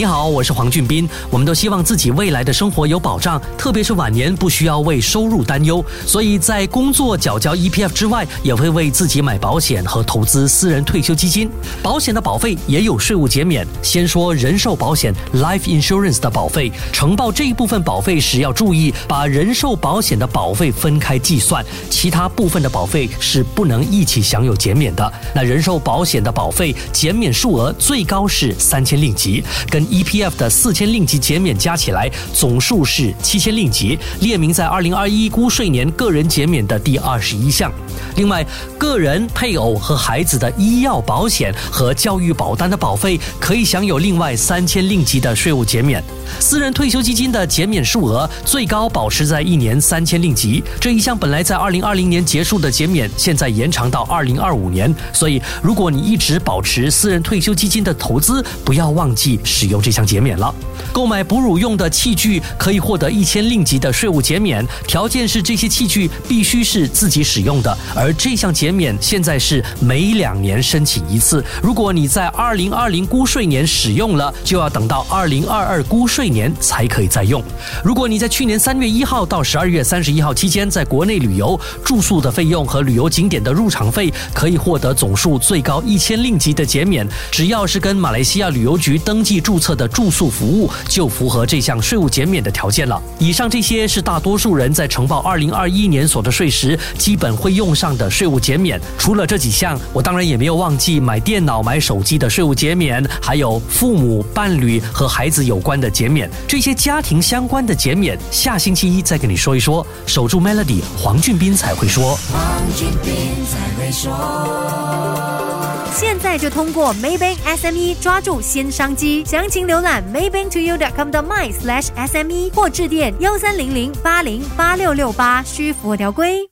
你好，我是黄俊斌。我们都希望自己未来的生活有保障，特别是晚年不需要为收入担忧。所以在工作缴交 EPF 之外，也会为自己买保险和投资私人退休基金。保险的保费也有税务减免。先说人寿保险 （Life Insurance） 的保费，承报这一部分保费时要注意，把人寿保险的保费分开计算，其他部分的保费是不能一起享有减免的。那人寿保险的保费减免数额最高是三千令吉，跟 EPF 的四千令吉减免加起来总数是七千令吉，列明在二零二一估税年个人减免的第二十一项。另外，个人、配偶和孩子的医药保险和教育保单的保费可以享有另外三千令吉的税务减免。私人退休基金的减免数额最高保持在一年三千令吉。这一项本来在二零二零年结束的减免，现在延长到二零二五年。所以，如果你一直保持私人退休基金的投资，不要忘记使用这项减免了。购买哺乳用的器具可以获得一千令吉的税务减免，条件是这些器具必须是自己使用的。而这项减免现在是每两年申请一次。如果你在二零二零估税年使用了，就要等到二零二二估税年才可以再用。如果你在去年三月一号到十二月三十一号期间在国内旅游，住宿的费用和旅游景点的入场费可以获得总数最高一千令吉的减免。只要是跟马来西亚旅游局登记住册的住宿服务，就符合这项税务减免的条件了。以上这些是大多数人在呈报二零二一年所得税时基本会用上的税务减免。除了这几项，我当然也没有忘记买电脑、买手机的税务减免，还有父母、伴侣和孩子有关的减免。这些家庭相关的减免，下星期一再跟你说一说。守住 Melody，黄俊斌才会说。黄俊斌才会说。现在就通过 Maybank SME 抓住新商机，详情浏览 maybanktoyou.com 的 my slash SME 或致电幺三零零八零八六六八，需符合条规。